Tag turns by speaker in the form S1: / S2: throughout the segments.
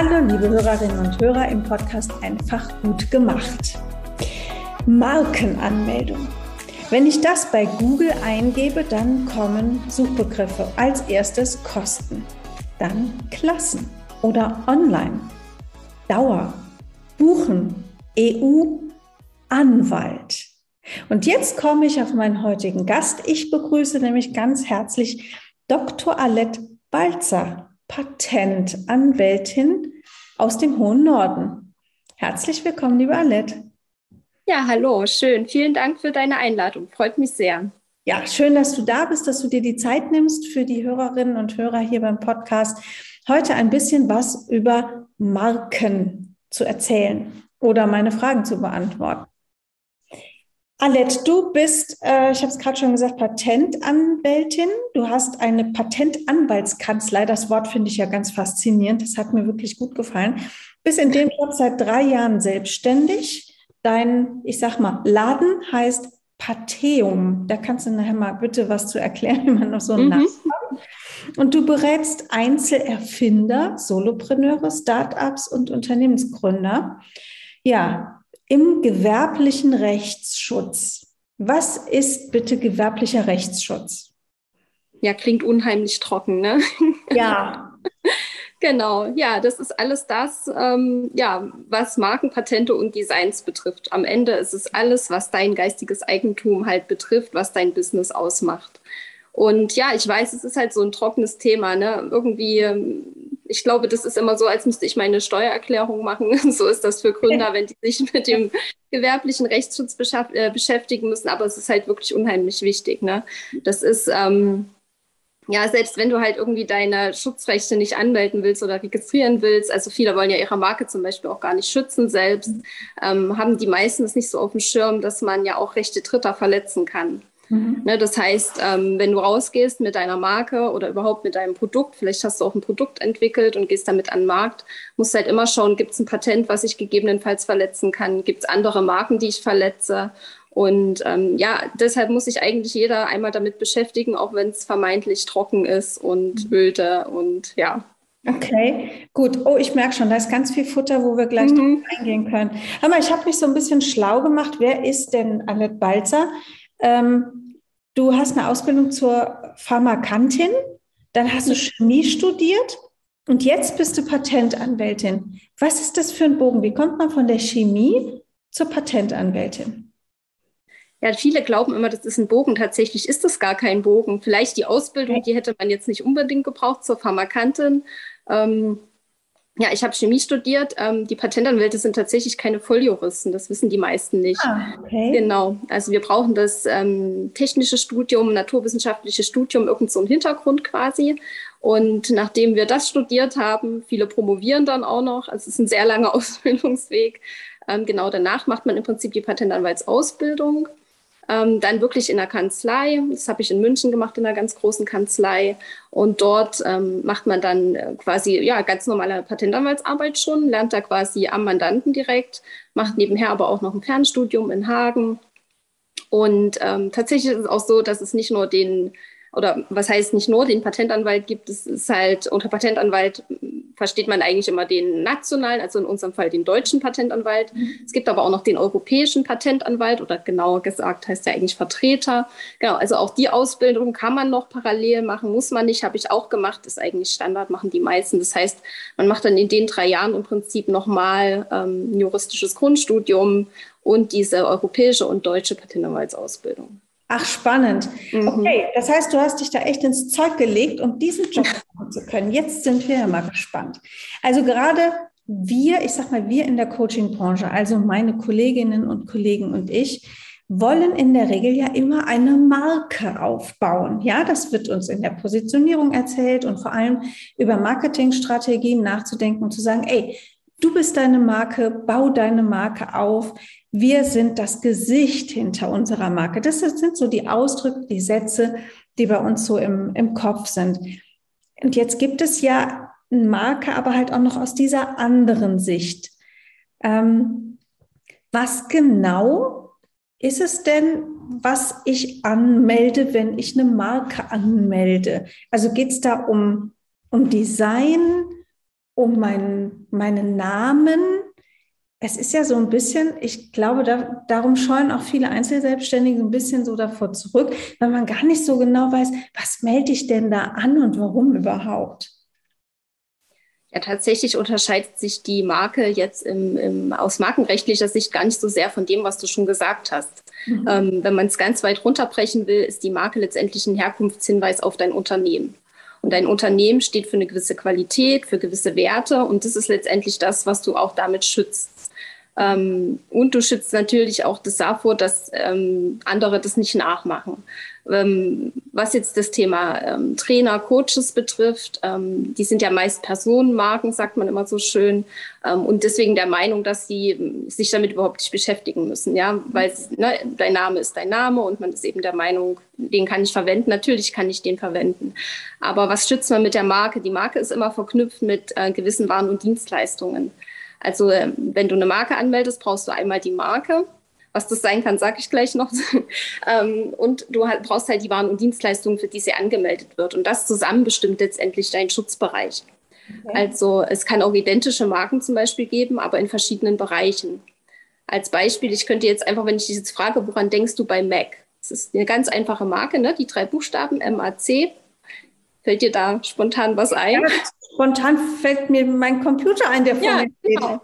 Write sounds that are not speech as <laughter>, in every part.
S1: Hallo, liebe Hörerinnen und Hörer im Podcast Einfach gut gemacht. Markenanmeldung. Wenn ich das bei Google eingebe, dann kommen Suchbegriffe. Als erstes Kosten, dann Klassen oder Online, Dauer, Buchen, EU, Anwalt. Und jetzt komme ich auf meinen heutigen Gast. Ich begrüße nämlich ganz herzlich Dr. Alette Balzer. Patentanwältin aus dem hohen Norden. Herzlich willkommen, liebe Alette.
S2: Ja, hallo, schön. Vielen Dank für deine Einladung. Freut mich sehr.
S1: Ja, schön, dass du da bist, dass du dir die Zeit nimmst für die Hörerinnen und Hörer hier beim Podcast. Heute ein bisschen was über Marken zu erzählen oder meine Fragen zu beantworten. Alette, du bist, äh, ich habe es gerade schon gesagt, Patentanwältin. Du hast eine Patentanwaltskanzlei. Das Wort finde ich ja ganz faszinierend. Das hat mir wirklich gut gefallen. Bist in dem Job seit drei Jahren selbstständig. Dein, ich sag mal, Laden heißt Pateum. Da kannst du nachher mal bitte was zu erklären, <laughs> wie man noch so einen mhm. Namen hat. Und du berätst Einzelerfinder, Solopreneure, Startups und Unternehmensgründer. Ja, im gewerblichen Rechtsschutz. Was ist bitte gewerblicher Rechtsschutz?
S2: Ja, klingt unheimlich trocken, ne? <laughs>
S1: Ja.
S2: genau, ja, das ist alles das, ähm, ja, was Markenpatente und Designs betrifft. Am Ende ist es alles, was dein geistiges Eigentum halt betrifft, was dein Business ausmacht. Und ja, ich weiß, es ist halt so ein trockenes Thema. Ne? Irgendwie, ähm, ich glaube, das ist immer so, als müsste ich meine Steuererklärung machen. <laughs> so ist das für Gründer, wenn die sich mit dem gewerblichen Rechtsschutz äh, beschäftigen müssen. Aber es ist halt wirklich unheimlich wichtig. Ne? Das ist, ähm, ja, selbst wenn du halt irgendwie deine Schutzrechte nicht anmelden willst oder registrieren willst, also viele wollen ja ihre Marke zum Beispiel auch gar nicht schützen selbst, ähm, haben die meisten es nicht so auf dem Schirm, dass man ja auch Rechte Dritter verletzen kann. Mhm. Ne, das heißt, ähm, wenn du rausgehst mit deiner Marke oder überhaupt mit deinem Produkt, vielleicht hast du auch ein Produkt entwickelt und gehst damit an den Markt, musst halt immer schauen, gibt es ein Patent, was ich gegebenenfalls verletzen kann, gibt es andere Marken, die ich verletze. Und ähm, ja, deshalb muss sich eigentlich jeder einmal damit beschäftigen, auch wenn es vermeintlich trocken ist und mhm. öde und ja.
S1: Okay, gut. Oh, ich merke schon, da ist ganz viel Futter, wo wir gleich mhm. eingehen können. Aber ich habe mich so ein bisschen schlau gemacht. Wer ist denn Annette Balzer? Ähm, du hast eine Ausbildung zur Pharmakantin, dann hast du Chemie studiert und jetzt bist du Patentanwältin. Was ist das für ein Bogen? Wie kommt man von der Chemie zur Patentanwältin?
S2: Ja, viele glauben immer, das ist ein Bogen. Tatsächlich ist das gar kein Bogen. Vielleicht die Ausbildung, die hätte man jetzt nicht unbedingt gebraucht zur Pharmakantin. Ähm, ja, ich habe Chemie studiert. Ähm, die Patentanwälte sind tatsächlich keine Volljuristen. Das wissen die meisten nicht. Ah, okay. Genau. Also wir brauchen das ähm, technische Studium, naturwissenschaftliche Studium, irgend so einen Hintergrund quasi. Und nachdem wir das studiert haben, viele promovieren dann auch noch. Also es ist ein sehr langer <laughs> Ausbildungsweg. Ähm, genau danach macht man im Prinzip die Patentanwaltsausbildung. Ähm, dann wirklich in der Kanzlei. Das habe ich in München gemacht, in einer ganz großen Kanzlei. Und dort ähm, macht man dann äh, quasi ja ganz normale Patentanwaltsarbeit schon, lernt da quasi am Mandanten direkt, macht nebenher aber auch noch ein Fernstudium in Hagen. Und ähm, tatsächlich ist es auch so, dass es nicht nur den oder was heißt nicht nur den Patentanwalt gibt, es ist halt unter Patentanwalt versteht man eigentlich immer den nationalen, also in unserem Fall den deutschen Patentanwalt. Mhm. Es gibt aber auch noch den europäischen Patentanwalt oder genauer gesagt heißt er eigentlich Vertreter. Genau, also auch die Ausbildung kann man noch parallel machen, muss man nicht, habe ich auch gemacht, ist eigentlich Standard, machen die meisten. Das heißt, man macht dann in den drei Jahren im Prinzip nochmal ähm, ein juristisches Grundstudium und diese europäische und deutsche Patentanwaltsausbildung.
S1: Ach, spannend. Mhm. Okay, das heißt, du hast dich da echt ins Zeug gelegt, um diesen Job machen zu können. Jetzt sind wir ja mal gespannt. Also gerade wir, ich sag mal, wir in der Coaching-Branche, also meine Kolleginnen und Kollegen und ich, wollen in der Regel ja immer eine Marke aufbauen. Ja, das wird uns in der Positionierung erzählt und vor allem über Marketingstrategien nachzudenken und zu sagen, ey, du bist deine Marke, bau deine Marke auf. Wir sind das Gesicht hinter unserer Marke. Das sind so die Ausdrücke, die Sätze, die bei uns so im, im Kopf sind. Und jetzt gibt es ja eine Marke, aber halt auch noch aus dieser anderen Sicht. Ähm, was genau ist es denn, was ich anmelde, wenn ich eine Marke anmelde? Also geht es da um, um Design, um mein, meinen Namen? Es ist ja so ein bisschen, ich glaube, da, darum scheuen auch viele Einzelselbstständige ein bisschen so davor zurück, weil man gar nicht so genau weiß, was melde ich denn da an und warum überhaupt?
S2: Ja, tatsächlich unterscheidet sich die Marke jetzt im, im, aus markenrechtlicher Sicht gar nicht so sehr von dem, was du schon gesagt hast. Mhm. Ähm, wenn man es ganz weit runterbrechen will, ist die Marke letztendlich ein Herkunftshinweis auf dein Unternehmen. Und dein Unternehmen steht für eine gewisse Qualität, für gewisse Werte und das ist letztendlich das, was du auch damit schützt. Ähm, und du schützt natürlich auch das davor, dass ähm, andere das nicht nachmachen. Ähm, was jetzt das Thema ähm, Trainer, Coaches betrifft, ähm, die sind ja meist Personenmarken, sagt man immer so schön, ähm, und deswegen der Meinung, dass sie sich damit überhaupt nicht beschäftigen müssen, ja, weil ne, dein Name ist dein Name und man ist eben der Meinung, den kann ich verwenden. Natürlich kann ich den verwenden, aber was schützt man mit der Marke? Die Marke ist immer verknüpft mit äh, gewissen Waren und Dienstleistungen. Also äh, wenn du eine Marke anmeldest, brauchst du einmal die Marke. Was das sein kann, sage ich gleich noch. <laughs> ähm, und du brauchst halt die Waren und Dienstleistungen, für die sie angemeldet wird. Und das zusammen bestimmt letztendlich deinen Schutzbereich. Okay. Also es kann auch identische Marken zum Beispiel geben, aber in verschiedenen Bereichen. Als Beispiel, ich könnte jetzt einfach, wenn ich dich jetzt frage, woran denkst du bei Mac? Das ist eine ganz einfache Marke, ne? die drei Buchstaben MAC. Fällt dir da spontan was ein? Ja,
S1: spontan fällt mir mein Computer ein, der vor ja, mir steht.
S2: Genau.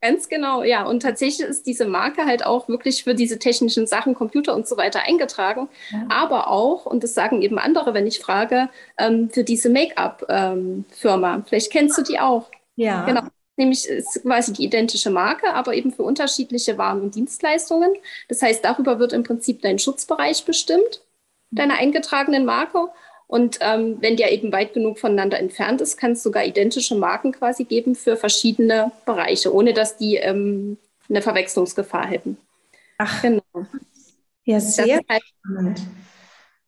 S2: Ganz genau, ja. Und tatsächlich ist diese Marke halt auch wirklich für diese technischen Sachen, Computer und so weiter eingetragen. Ja. Aber auch, und das sagen eben andere, wenn ich frage, ähm, für diese Make-up-Firma. Ähm, Vielleicht kennst du die auch.
S1: Ja.
S2: Genau. Nämlich ist quasi die identische Marke, aber eben für unterschiedliche Waren und Dienstleistungen. Das heißt, darüber wird im Prinzip dein Schutzbereich bestimmt, deiner eingetragenen Marke. Und ähm, wenn der eben weit genug voneinander entfernt ist, kann es sogar identische Marken quasi geben für verschiedene Bereiche, ohne dass die ähm, eine Verwechslungsgefahr hätten.
S1: Ach, genau. Ja, sehr halt spannend.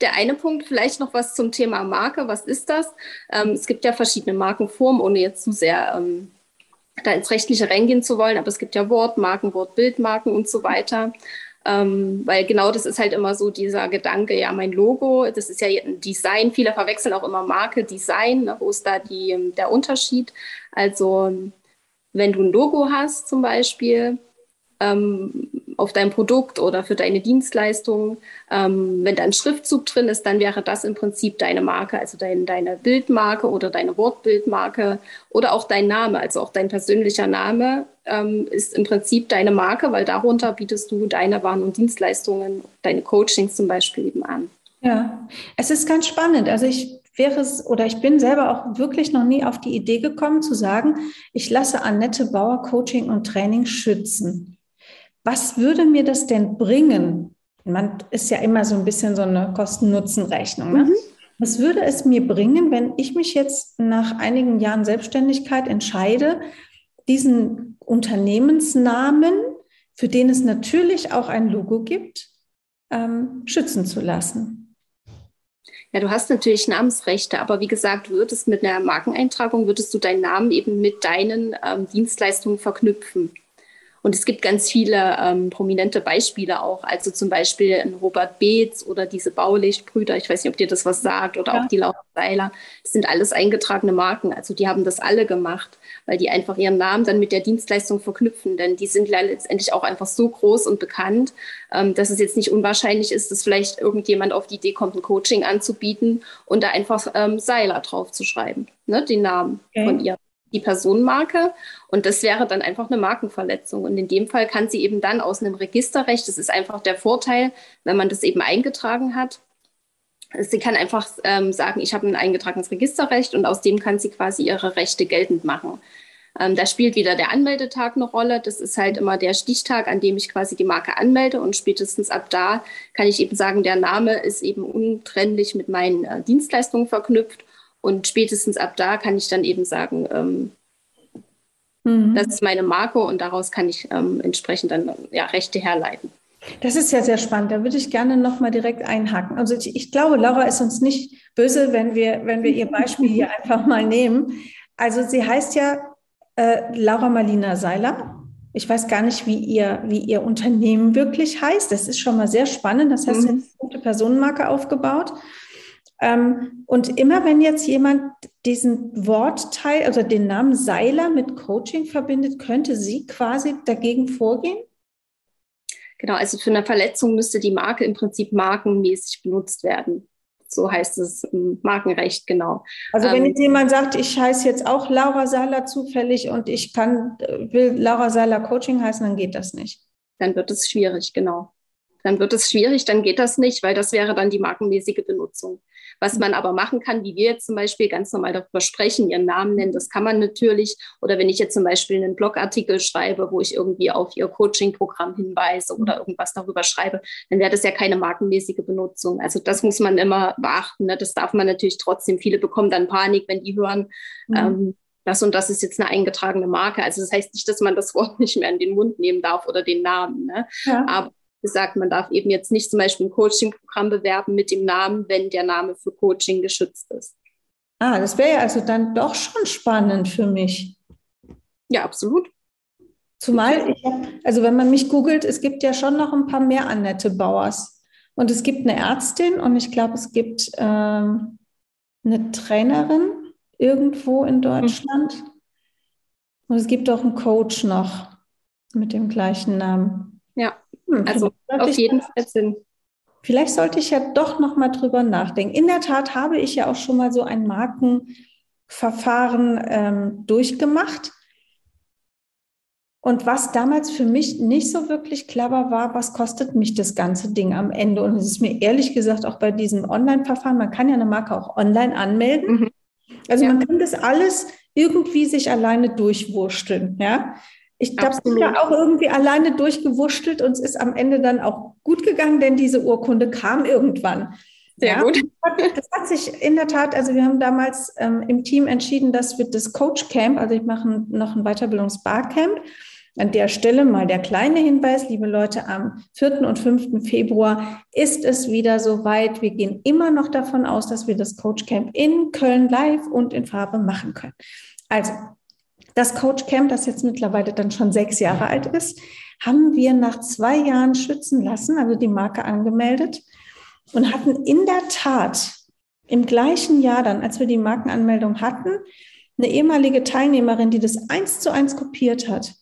S2: Der eine Punkt, vielleicht noch was zum Thema Marke. Was ist das? Ähm, es gibt ja verschiedene Markenformen, ohne jetzt zu sehr ähm, da ins Rechtliche reingehen zu wollen, aber es gibt ja Wortmarken, Wortbildmarken und so weiter. Ähm, weil genau das ist halt immer so dieser Gedanke, ja, mein Logo, das ist ja ein Design. Viele verwechseln auch immer Marke, Design. Ne? Wo ist da die, der Unterschied? Also, wenn du ein Logo hast zum Beispiel, ähm, auf dein Produkt oder für deine Dienstleistung. Ähm, wenn da ein Schriftzug drin ist, dann wäre das im Prinzip deine Marke, also dein, deine Bildmarke oder deine Wortbildmarke oder auch dein Name, also auch dein persönlicher Name ähm, ist im Prinzip deine Marke, weil darunter bietest du deine Waren und Dienstleistungen, deine Coachings zum Beispiel eben an.
S1: Ja, es ist ganz spannend. Also ich wäre es oder ich bin selber auch wirklich noch nie auf die Idee gekommen zu sagen, ich lasse Annette Bauer Coaching und Training schützen was würde mir das denn bringen? Man ist ja immer so ein bisschen so eine Kosten-Nutzen-Rechnung. Ne? Mhm. Was würde es mir bringen, wenn ich mich jetzt nach einigen Jahren Selbstständigkeit entscheide, diesen Unternehmensnamen, für den es natürlich auch ein Logo gibt, ähm, schützen zu lassen?
S2: Ja, du hast natürlich Namensrechte, aber wie gesagt, würdest mit einer Markeneintragung, würdest du deinen Namen eben mit deinen ähm, Dienstleistungen verknüpfen. Und es gibt ganz viele ähm, prominente Beispiele auch. Also zum Beispiel Robert Beetz oder diese Baulichtbrüder. Ich weiß nicht, ob dir das was sagt oder ja. auch die Laura Seiler. Das sind alles eingetragene Marken. Also die haben das alle gemacht, weil die einfach ihren Namen dann mit der Dienstleistung verknüpfen. Denn die sind letztendlich auch einfach so groß und bekannt, ähm, dass es jetzt nicht unwahrscheinlich ist, dass vielleicht irgendjemand auf die Idee kommt, ein Coaching anzubieten und da einfach ähm, Seiler drauf zu schreiben, ne, den Namen okay. von ihr die Personenmarke und das wäre dann einfach eine Markenverletzung. Und in dem Fall kann sie eben dann aus einem Registerrecht, das ist einfach der Vorteil, wenn man das eben eingetragen hat, sie kann einfach ähm, sagen, ich habe ein eingetragenes Registerrecht und aus dem kann sie quasi ihre Rechte geltend machen. Ähm, da spielt wieder der Anmeldetag eine Rolle. Das ist halt immer der Stichtag, an dem ich quasi die Marke anmelde und spätestens ab da kann ich eben sagen, der Name ist eben untrennlich mit meinen äh, Dienstleistungen verknüpft und spätestens ab da kann ich dann eben sagen, ähm, Mhm. Das ist meine Marke und daraus kann ich ähm, entsprechend dann ja, Rechte herleiten.
S1: Das ist ja sehr spannend. Da würde ich gerne nochmal direkt einhaken. Also ich, ich, glaube, Laura ist uns nicht böse, wenn wir, wenn wir ihr Beispiel hier <laughs> einfach mal nehmen. Also sie heißt ja äh, Laura Marlina Seiler. Ich weiß gar nicht, wie ihr, wie ihr Unternehmen wirklich heißt. Das ist schon mal sehr spannend. Das heißt, mhm. sie hat eine gute Personenmarke aufgebaut. Ähm, und immer wenn jetzt jemand diesen Wortteil, also den Namen Seiler mit Coaching verbindet, könnte sie quasi dagegen vorgehen?
S2: Genau, also für eine Verletzung müsste die Marke im Prinzip markenmäßig benutzt werden. So heißt es im Markenrecht, genau.
S1: Also wenn ähm, jetzt jemand sagt, ich heiße jetzt auch Laura Seiler zufällig und ich kann, will Laura Seiler Coaching heißen, dann geht das nicht.
S2: Dann wird es schwierig, genau. Dann wird es schwierig, dann geht das nicht, weil das wäre dann die markenmäßige Benutzung. Was man aber machen kann, wie wir jetzt zum Beispiel ganz normal darüber sprechen, ihren Namen nennen, das kann man natürlich. Oder wenn ich jetzt zum Beispiel einen Blogartikel schreibe, wo ich irgendwie auf ihr Coaching-Programm hinweise oder mhm. irgendwas darüber schreibe, dann wäre das ja keine markenmäßige Benutzung. Also das muss man immer beachten. Ne? Das darf man natürlich trotzdem. Viele bekommen dann Panik, wenn die hören, mhm. ähm, das und das ist jetzt eine eingetragene Marke. Also das heißt nicht, dass man das <laughs> Wort nicht mehr in den Mund nehmen darf oder den Namen. Ne? Ja. Aber gesagt, man darf eben jetzt nicht zum Beispiel ein Coaching-Programm bewerben mit dem Namen, wenn der Name für Coaching geschützt ist.
S1: Ah, das wäre ja also dann doch schon spannend für mich.
S2: Ja, absolut.
S1: Zumal, ich also wenn man mich googelt, es gibt ja schon noch ein paar mehr Annette Bauers. Und es gibt eine Ärztin und ich glaube, es gibt ähm, eine Trainerin irgendwo in Deutschland. Und es gibt auch einen Coach noch mit dem gleichen Namen.
S2: Ja. Hm, also auf jeden Fall Sinn.
S1: Vielleicht sollte ich ja doch noch mal drüber nachdenken. In der Tat habe ich ja auch schon mal so ein Markenverfahren ähm, durchgemacht. Und was damals für mich nicht so wirklich clever war, was kostet mich das ganze Ding am Ende? Und es ist mir ehrlich gesagt auch bei diesem Online-Verfahren, man kann ja eine Marke auch online anmelden. Mhm. Also ja. man kann das alles irgendwie sich alleine durchwursteln. Ja? Ich glaube, es ja auch irgendwie alleine durchgewurschtelt und es ist am Ende dann auch gut gegangen, denn diese Urkunde kam irgendwann.
S2: Sehr ja, gut.
S1: Das hat sich in der Tat, also wir haben damals ähm, im Team entschieden, dass wir das Coach Camp, also ich mache noch ein Weiterbildungsbarcamp. An der Stelle mal der kleine Hinweis, liebe Leute, am 4. und 5. Februar ist es wieder soweit. Wir gehen immer noch davon aus, dass wir das Coach Camp in Köln live und in Farbe machen können. Also das Coach Camp, das jetzt mittlerweile dann schon sechs Jahre alt ist, haben wir nach zwei Jahren schützen lassen, also die Marke angemeldet und hatten in der Tat im gleichen Jahr dann, als wir die Markenanmeldung hatten, eine ehemalige Teilnehmerin, die das eins zu eins kopiert hat.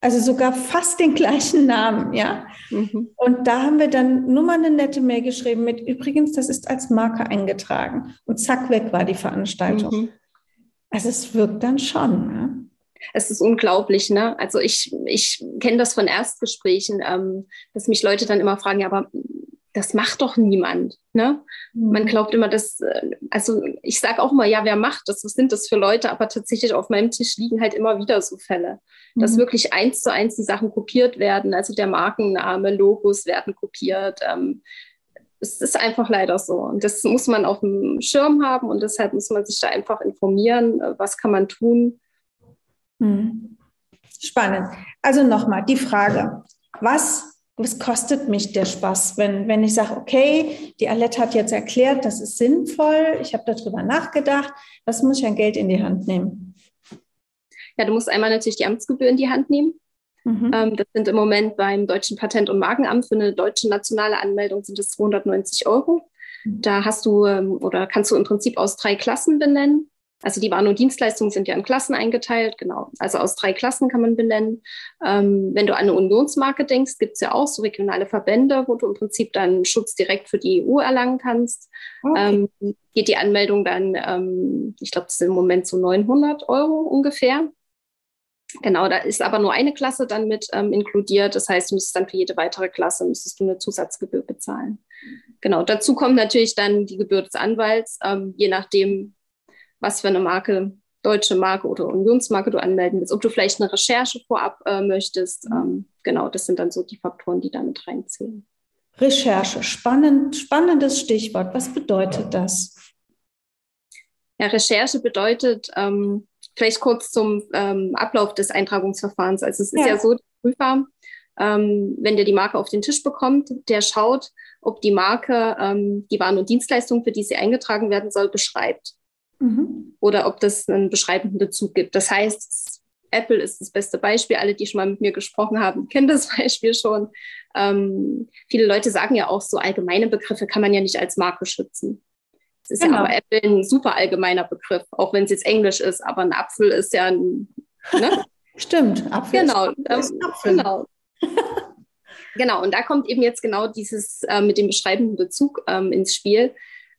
S1: Also sogar fast den gleichen Namen, ja. Mhm. Und da haben wir dann nur mal eine nette Mail geschrieben mit, übrigens, das ist als Marke eingetragen. Und zack, weg war die Veranstaltung. Mhm. Also es wirkt dann schon. Ne?
S2: Es ist unglaublich, ne? Also ich, ich kenne das von Erstgesprächen, ähm, dass mich Leute dann immer fragen, ja, aber das macht doch niemand. Ne? Mhm. Man glaubt immer, dass, äh, also ich sage auch immer, ja, wer macht das? Was sind das für Leute? Aber tatsächlich auf meinem Tisch liegen halt immer wieder so Fälle, mhm. dass wirklich eins zu eins die Sachen kopiert werden. Also der Markenname, Logos werden kopiert. Ähm, es ist einfach leider so. Und das muss man auf dem Schirm haben und deshalb muss man sich da einfach informieren, äh, was kann man tun,
S1: hm. Spannend. Also nochmal die Frage, was, was kostet mich der Spaß, wenn, wenn ich sage, okay, die Alette hat jetzt erklärt, das ist sinnvoll, ich habe darüber nachgedacht, was muss ich an Geld in die Hand nehmen?
S2: Ja, du musst einmal natürlich die Amtsgebühr in die Hand nehmen. Mhm. Ähm, das sind im Moment beim Deutschen Patent- und Markenamt für eine deutsche nationale Anmeldung sind es 290 Euro. Mhm. Da hast du ähm, oder kannst du im Prinzip aus drei Klassen benennen. Also die Waren- und Dienstleistungen sind ja in Klassen eingeteilt, genau. Also aus drei Klassen kann man benennen. Ähm, wenn du an eine Unionsmarke denkst, gibt es ja auch so regionale Verbände, wo du im Prinzip dann Schutz direkt für die EU erlangen kannst. Okay. Ähm, geht die Anmeldung dann, ähm, ich glaube, das sind im Moment so 900 Euro ungefähr. Genau, da ist aber nur eine Klasse dann mit ähm, inkludiert. Das heißt, du müsstest dann für jede weitere Klasse müsstest du eine Zusatzgebühr bezahlen. Genau, dazu kommt natürlich dann die Gebühr des Anwalts, ähm, je nachdem, was für eine Marke, deutsche Marke oder Unionsmarke du anmelden willst, ob du vielleicht eine Recherche vorab äh, möchtest. Ähm, genau, das sind dann so die Faktoren, die da mit reinzählen.
S1: Recherche, spannend, spannendes Stichwort. Was bedeutet das?
S2: Ja, Recherche bedeutet ähm, vielleicht kurz zum ähm, Ablauf des Eintragungsverfahrens. Also es ist ja, ja so, der Prüfer, ähm, wenn der die Marke auf den Tisch bekommt, der schaut, ob die Marke ähm, die Waren und Dienstleistungen, für die sie eingetragen werden soll, beschreibt. Mhm. Oder ob das einen beschreibenden Bezug gibt. Das heißt, Apple ist das beste Beispiel. Alle, die schon mal mit mir gesprochen haben, <laughs> kennen das Beispiel schon. Ähm, viele Leute sagen ja auch, so allgemeine Begriffe kann man ja nicht als Marke schützen. Es ist genau. ja aber Apple ein super allgemeiner Begriff, auch wenn es jetzt Englisch ist, aber ein Apfel ist ja ein. Ne? <laughs>
S1: Stimmt,
S2: Apfel genau, ist, ähm, Apfel. genau. <laughs> genau, und da kommt eben jetzt genau dieses äh, mit dem beschreibenden Bezug ähm, ins Spiel.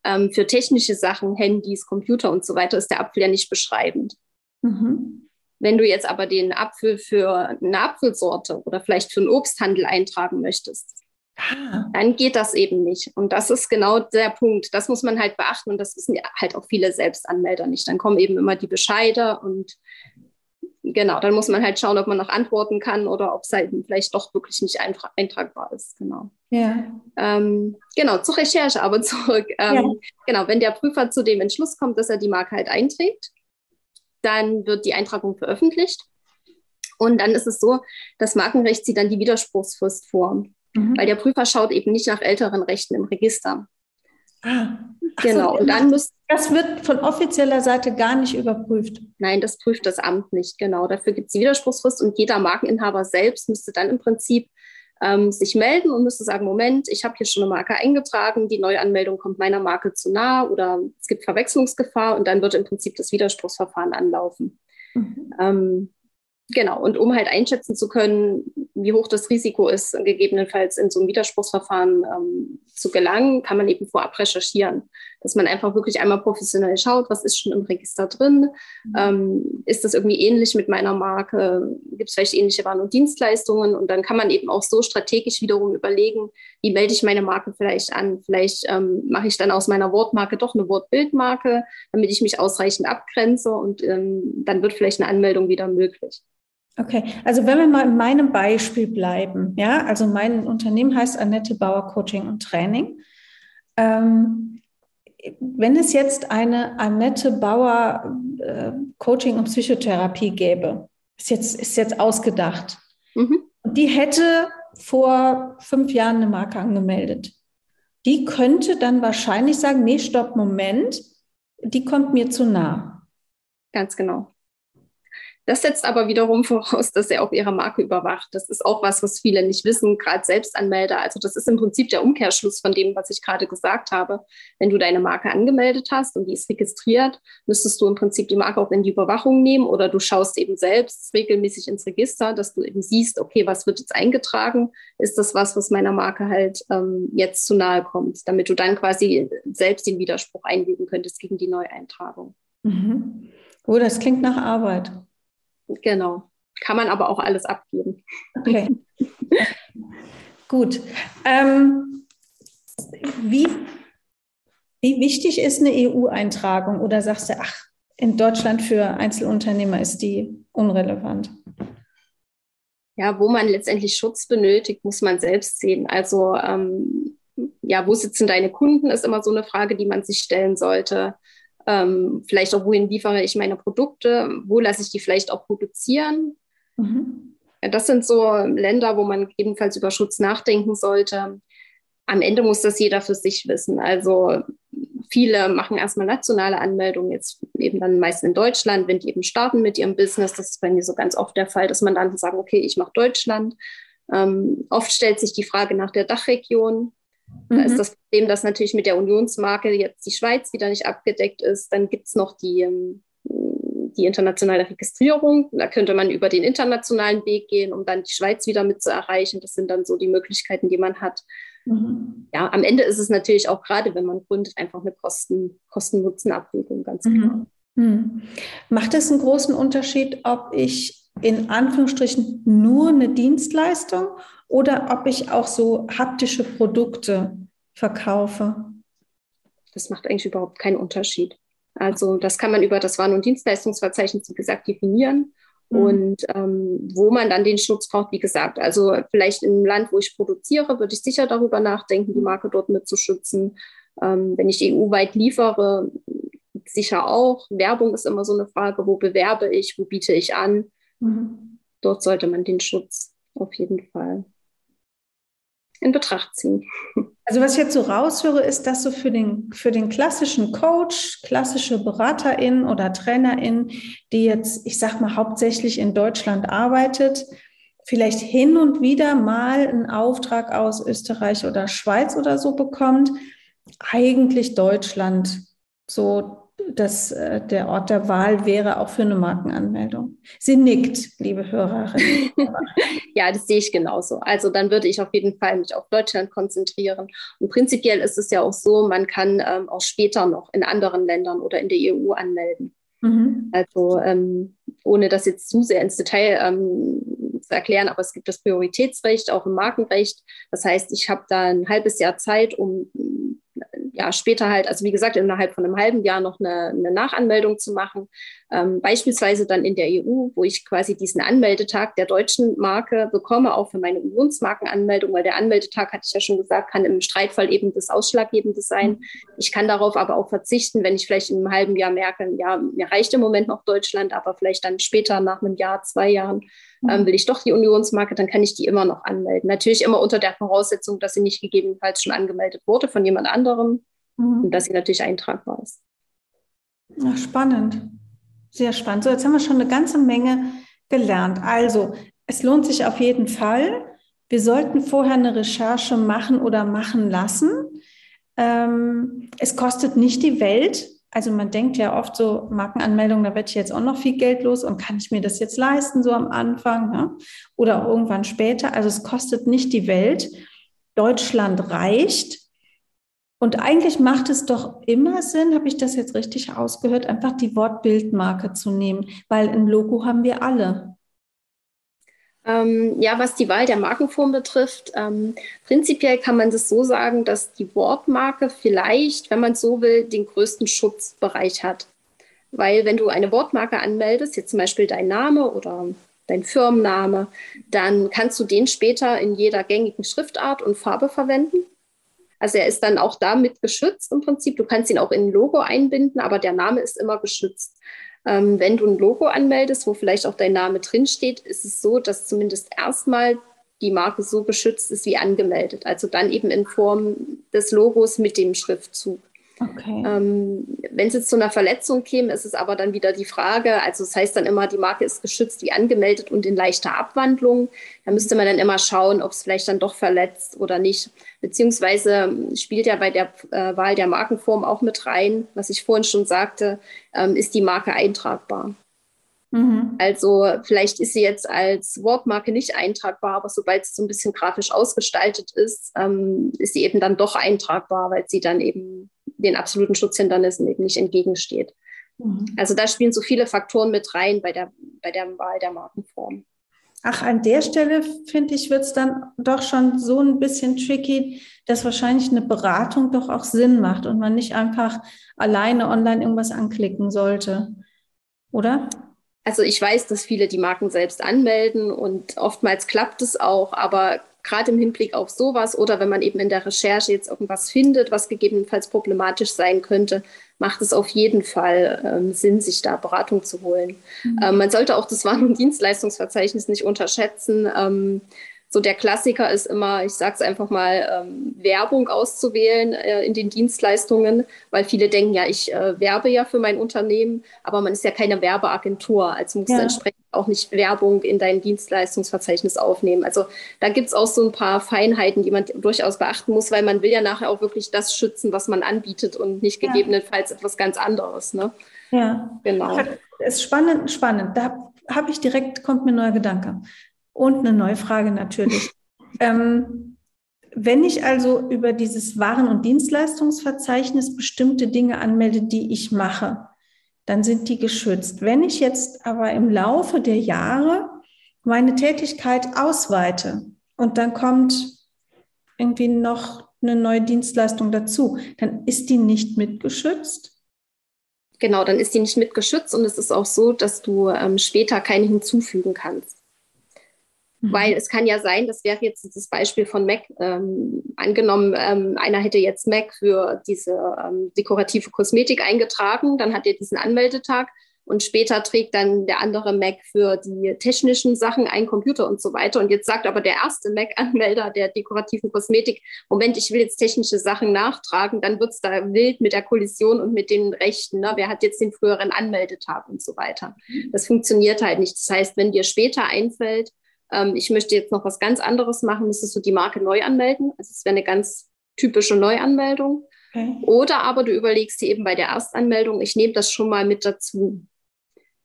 S2: Ähm, für technische Sachen, Handys, Computer und so weiter, ist der Apfel ja nicht beschreibend. Mhm. Wenn du jetzt aber den Apfel für eine Apfelsorte oder vielleicht für einen Obsthandel eintragen möchtest, ah. dann geht das eben nicht. Und das ist genau der Punkt. Das muss man halt beachten und das wissen halt auch viele Selbstanmelder nicht. Dann kommen eben immer die Bescheide und genau, dann muss man halt schauen, ob man noch antworten kann oder ob es halt vielleicht doch wirklich nicht eintragbar ist. Genau. Ja. Ähm, genau, zur Recherche aber <laughs> zurück. Ähm, ja. Genau, wenn der Prüfer zu dem Entschluss kommt, dass er die Marke halt einträgt, dann wird die Eintragung veröffentlicht. Und dann ist es so, das Markenrecht zieht dann die Widerspruchsfrist vor. Mhm. Weil der Prüfer schaut eben nicht nach älteren Rechten im Register.
S1: Genau. So, und dann muss, das wird von offizieller Seite gar nicht überprüft.
S2: Nein, das prüft das Amt nicht. Genau. Dafür gibt es die Widerspruchsfrist und jeder Markeninhaber selbst müsste dann im Prinzip ähm, sich melden und müsste sagen, Moment, ich habe hier schon eine Marke eingetragen, die Neuanmeldung kommt meiner Marke zu nah oder es gibt Verwechslungsgefahr und dann wird im Prinzip das Widerspruchsverfahren anlaufen. Mhm. Ähm, Genau, und um halt einschätzen zu können, wie hoch das Risiko ist, gegebenenfalls in so ein Widerspruchsverfahren ähm, zu gelangen, kann man eben vorab recherchieren. Dass man einfach wirklich einmal professionell schaut, was ist schon im Register drin, mhm. ähm, ist das irgendwie ähnlich mit meiner Marke, gibt es vielleicht ähnliche Waren und Dienstleistungen und dann kann man eben auch so strategisch wiederum überlegen, wie melde ich meine Marke vielleicht an. Vielleicht ähm, mache ich dann aus meiner Wortmarke doch eine Wortbildmarke, damit ich mich ausreichend abgrenze und ähm, dann wird vielleicht eine Anmeldung wieder möglich.
S1: Okay, also wenn wir mal in meinem Beispiel bleiben, ja, also mein Unternehmen heißt Annette Bauer Coaching und Training. Ähm, wenn es jetzt eine Annette Bauer äh, Coaching und Psychotherapie gäbe, ist jetzt, ist jetzt ausgedacht, mhm. die hätte vor fünf Jahren eine Marke angemeldet, die könnte dann wahrscheinlich sagen, nee, stopp, Moment, die kommt mir zu nah.
S2: Ganz genau. Das setzt aber wiederum <laughs> voraus, dass er auch ihre Marke überwacht. Das ist auch was, was viele nicht wissen, gerade Selbstanmelder. Also das ist im Prinzip der Umkehrschluss von dem, was ich gerade gesagt habe. Wenn du deine Marke angemeldet hast und die ist registriert, müsstest du im Prinzip die Marke auch in die Überwachung nehmen oder du schaust eben selbst regelmäßig ins Register, dass du eben siehst, okay, was wird jetzt eingetragen? Ist das was, was meiner Marke halt ähm, jetzt zu nahe kommt, damit du dann quasi selbst den Widerspruch einlegen könntest gegen die Neueintragung.
S1: Mhm. Oh, das klingt nach Arbeit.
S2: Genau. Kann man aber auch alles abgeben.
S1: Okay. <laughs> Gut. Ähm, wie, wie wichtig ist eine EU-Eintragung? Oder sagst du, ach, in Deutschland für Einzelunternehmer ist die unrelevant?
S2: Ja, wo man letztendlich Schutz benötigt, muss man selbst sehen. Also ähm, ja, wo sitzen deine Kunden, ist immer so eine Frage, die man sich stellen sollte. Ähm, vielleicht auch, wohin liefere ich meine Produkte? Wo lasse ich die vielleicht auch produzieren? Mhm. Ja, das sind so Länder, wo man ebenfalls über Schutz nachdenken sollte. Am Ende muss das jeder für sich wissen. Also viele machen erstmal nationale Anmeldungen, jetzt eben dann meist in Deutschland, wenn die eben starten mit ihrem Business. Das ist bei mir so ganz oft der Fall, dass man dann sagt, okay, ich mache Deutschland. Ähm, oft stellt sich die Frage nach der Dachregion. Da ist mhm. das Problem, dass natürlich mit der Unionsmarke jetzt die Schweiz wieder nicht abgedeckt ist. Dann gibt es noch die, ähm, die internationale Registrierung. Da könnte man über den internationalen Weg gehen, um dann die Schweiz wieder mit zu erreichen. Das sind dann so die Möglichkeiten, die man hat. Mhm. Ja, am Ende ist es natürlich auch gerade, wenn man gründet, einfach eine Kosten, Kosten-Nutzen-Abwägung, ganz mhm. klar.
S1: Mhm. Macht es einen großen Unterschied, ob ich in Anführungsstrichen nur eine Dienstleistung oder ob ich auch so haptische Produkte verkaufe.
S2: Das macht eigentlich überhaupt keinen Unterschied. Also das kann man über das Waren- und Dienstleistungsverzeichnis, wie gesagt, definieren. Mhm. Und ähm, wo man dann den Schutz braucht, wie gesagt, also vielleicht im Land, wo ich produziere, würde ich sicher darüber nachdenken, die Marke dort mitzuschützen. Ähm, wenn ich EU-weit liefere, sicher auch. Werbung ist immer so eine Frage, wo bewerbe ich, wo biete ich an. Mhm. Dort sollte man den Schutz auf jeden Fall in Betracht ziehen.
S1: Also was ich jetzt so raushöre, ist, dass so für den, für den klassischen Coach, klassische Beraterin oder Trainerin, die jetzt, ich sag mal, hauptsächlich in Deutschland arbeitet, vielleicht hin und wieder mal einen Auftrag aus Österreich oder Schweiz oder so bekommt, eigentlich Deutschland so dass äh, der Ort der Wahl wäre auch für eine Markenanmeldung. Sie nickt, liebe Hörerin. <laughs>
S2: ja, das sehe ich genauso. Also dann würde ich auf jeden Fall mich auf Deutschland konzentrieren. Und prinzipiell ist es ja auch so, man kann ähm, auch später noch in anderen Ländern oder in der EU anmelden. Mhm. Also ähm, ohne das jetzt zu sehr ins Detail ähm, zu erklären, aber es gibt das Prioritätsrecht auch im Markenrecht. Das heißt, ich habe da ein halbes Jahr Zeit, um ja, später halt, also wie gesagt, innerhalb von einem halben Jahr noch eine, eine Nachanmeldung zu machen. Ähm, beispielsweise dann in der EU, wo ich quasi diesen Anmeldetag der deutschen Marke bekomme, auch für meine Unionsmarkenanmeldung, weil der Anmeldetag, hatte ich ja schon gesagt, kann im Streitfall eben das Ausschlaggebende sein. Ich kann darauf aber auch verzichten, wenn ich vielleicht in einem halben Jahr merke, ja, mir reicht im Moment noch Deutschland, aber vielleicht dann später nach einem Jahr, zwei Jahren ähm, will ich doch die Unionsmarke, dann kann ich die immer noch anmelden. Natürlich immer unter der Voraussetzung, dass sie nicht gegebenenfalls schon angemeldet wurde von jemand anderem mhm. und dass sie natürlich eintragbar ist.
S1: Ja, spannend. Sehr spannend. So, jetzt haben wir schon eine ganze Menge gelernt. Also, es lohnt sich auf jeden Fall. Wir sollten vorher eine Recherche machen oder machen lassen. Ähm, es kostet nicht die Welt. Also man denkt ja oft so, Markenanmeldung, da werde ich jetzt auch noch viel Geld los und kann ich mir das jetzt leisten, so am Anfang ne? oder auch irgendwann später. Also es kostet nicht die Welt. Deutschland reicht. Und eigentlich macht es doch immer Sinn, habe ich das jetzt richtig ausgehört, einfach die Wortbildmarke zu nehmen, weil ein Logo haben wir alle.
S2: Ähm, ja, was die Wahl der Markenform betrifft, ähm, prinzipiell kann man das so sagen, dass die Wortmarke vielleicht, wenn man so will, den größten Schutzbereich hat. Weil wenn du eine Wortmarke anmeldest, jetzt zum Beispiel dein Name oder dein Firmenname, dann kannst du den später in jeder gängigen Schriftart und Farbe verwenden. Also er ist dann auch damit geschützt im Prinzip. Du kannst ihn auch in ein Logo einbinden, aber der Name ist immer geschützt. Ähm, wenn du ein Logo anmeldest, wo vielleicht auch dein Name drinsteht, ist es so, dass zumindest erstmal die Marke so geschützt ist wie angemeldet. Also dann eben in Form des Logos mit dem Schriftzug. Okay. Ähm, Wenn es jetzt zu einer Verletzung käme, ist es aber dann wieder die Frage, also das heißt dann immer, die Marke ist geschützt wie angemeldet und in leichter Abwandlung. Da müsste man dann immer schauen, ob es vielleicht dann doch verletzt oder nicht. Beziehungsweise ähm, spielt ja bei der äh, Wahl der Markenform auch mit rein, was ich vorhin schon sagte, ähm, ist die Marke eintragbar. Mhm. Also vielleicht ist sie jetzt als Wortmarke nicht eintragbar, aber sobald sie so ein bisschen grafisch ausgestaltet ist, ähm, ist sie eben dann doch eintragbar, weil sie dann eben den absoluten Schutzhindernissen eben nicht entgegensteht. Mhm. Also da spielen so viele Faktoren mit rein bei der, bei der Wahl der Markenform.
S1: Ach, an der Stelle finde ich, wird es dann doch schon so ein bisschen tricky, dass wahrscheinlich eine Beratung doch auch Sinn macht und man nicht einfach alleine online irgendwas anklicken sollte. Oder?
S2: Also ich weiß, dass viele die Marken selbst anmelden und oftmals klappt es auch, aber gerade im Hinblick auf sowas oder wenn man eben in der Recherche jetzt irgendwas findet, was gegebenenfalls problematisch sein könnte, macht es auf jeden Fall ähm, Sinn, sich da Beratung zu holen. Mhm. Ähm, man sollte auch das Warn- und Dienstleistungsverzeichnis nicht unterschätzen. Ähm, so der Klassiker ist immer, ich sage es einfach mal, ähm, Werbung auszuwählen äh, in den Dienstleistungen, weil viele denken, ja, ich äh, werbe ja für mein Unternehmen, aber man ist ja keine Werbeagentur, also muss ja. entsprechend auch nicht Werbung in dein Dienstleistungsverzeichnis aufnehmen. Also da gibt es auch so ein paar Feinheiten, die man durchaus beachten muss, weil man will ja nachher auch wirklich das schützen, was man anbietet und nicht ja. gegebenenfalls etwas ganz anderes. Ne?
S1: Ja, genau. Das ist spannend, spannend. Da habe ich direkt, kommt mir ein neuer Gedanke. Und eine neue Frage natürlich. <laughs> ähm, wenn ich also über dieses Waren- und Dienstleistungsverzeichnis bestimmte Dinge anmelde, die ich mache, dann sind die geschützt. Wenn ich jetzt aber im Laufe der Jahre meine Tätigkeit ausweite und dann kommt irgendwie noch eine neue Dienstleistung dazu, dann ist die nicht mitgeschützt.
S2: Genau, dann ist die nicht mitgeschützt und es ist auch so, dass du ähm, später keine hinzufügen kannst. Mhm. Weil es kann ja sein, das wäre jetzt das Beispiel von Mac. Ähm, angenommen, ähm, einer hätte jetzt Mac für diese ähm, dekorative Kosmetik eingetragen, dann hat er diesen Anmeldetag und später trägt dann der andere Mac für die technischen Sachen ein Computer und so weiter. Und jetzt sagt aber der erste Mac-Anmelder der dekorativen Kosmetik, Moment, ich will jetzt technische Sachen nachtragen, dann wird es da wild mit der Kollision und mit den Rechten. Ne? Wer hat jetzt den früheren Anmeldetag und so weiter. Das funktioniert halt nicht. Das heißt, wenn dir später einfällt, ähm, ich möchte jetzt noch was ganz anderes machen, müsstest du die Marke neu anmelden. Also es wäre eine ganz typische Neuanmeldung. Okay. Oder aber du überlegst dir eben bei der Erstanmeldung, ich nehme das schon mal mit dazu.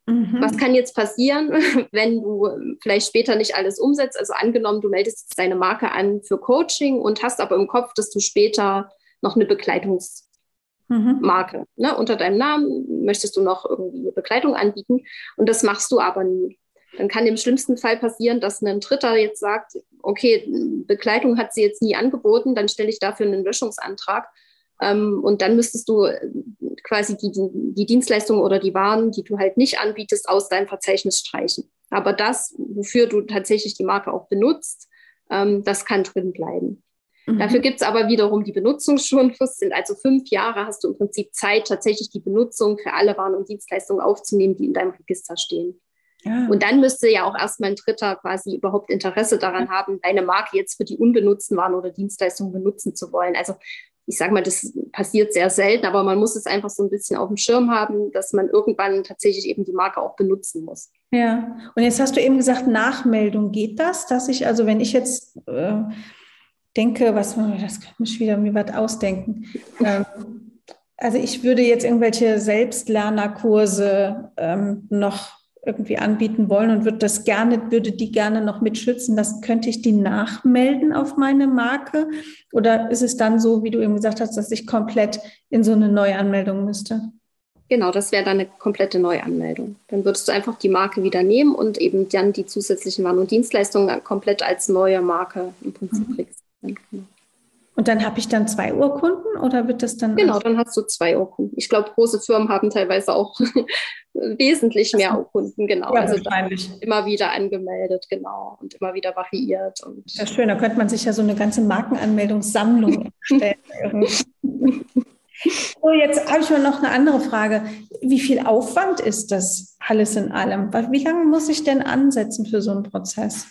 S2: Mhm. Was kann jetzt passieren, <laughs> wenn du vielleicht später nicht alles umsetzt? Also angenommen, du meldest jetzt deine Marke an für Coaching und hast aber im Kopf, dass du später noch eine Begleitungsmarke mhm. ne, unter deinem Namen möchtest du noch irgendwie eine Begleitung anbieten und das machst du aber nie. Dann kann im schlimmsten Fall passieren, dass ein Dritter jetzt sagt, okay, Begleitung hat sie jetzt nie angeboten, dann stelle ich dafür einen Löschungsantrag ähm, und dann müsstest du äh, quasi die, die Dienstleistungen oder die Waren, die du halt nicht anbietest, aus deinem Verzeichnis streichen. Aber das, wofür du tatsächlich die Marke auch benutzt, ähm, das kann drin bleiben. Mhm. Dafür gibt es aber wiederum die Benutzungsschonfrist, sind also fünf Jahre, hast du im Prinzip Zeit, tatsächlich die Benutzung für alle Waren und Dienstleistungen aufzunehmen, die in deinem Register stehen. Ja. Und dann müsste ja auch erstmal ein Dritter quasi überhaupt Interesse daran haben, deine Marke jetzt für die unbenutzten Waren oder Dienstleistungen benutzen zu wollen. Also ich sage mal, das passiert sehr selten, aber man muss es einfach so ein bisschen auf dem Schirm haben, dass man irgendwann tatsächlich eben die Marke auch benutzen muss.
S1: Ja, und jetzt hast du eben gesagt, Nachmeldung. Geht das, dass ich, also wenn ich jetzt äh, denke, was, das könnte mich wieder mir was ausdenken. <laughs> Ähm, also ich würde jetzt irgendwelche Selbstlernerkurse ähm, noch irgendwie anbieten wollen und würde das gerne, würde die gerne noch mitschützen. Das könnte ich die nachmelden auf meine Marke? Oder ist es dann so, wie du eben gesagt hast, dass ich komplett in so eine Neuanmeldung müsste?
S2: Genau, das wäre dann eine komplette Neuanmeldung. Dann würdest du einfach die Marke wieder nehmen und eben dann die zusätzlichen Waren und Dienstleistungen komplett als neue Marke im Prinzip mhm. registrieren.
S1: Und dann habe ich dann zwei Urkunden oder wird das dann?
S2: Genau, dann hast du zwei Urkunden. Ich glaube, große Firmen haben teilweise auch <laughs> wesentlich mehr Urkunden, genau. Ja, also immer wieder angemeldet, genau, und immer wieder variiert. Und
S1: ja, schön, da könnte man sich ja so eine ganze Markenanmeldungssammlung <laughs> erstellen. so, jetzt habe ich mal noch eine andere Frage. Wie viel Aufwand ist das alles in allem? Wie lange muss ich denn ansetzen für so einen Prozess?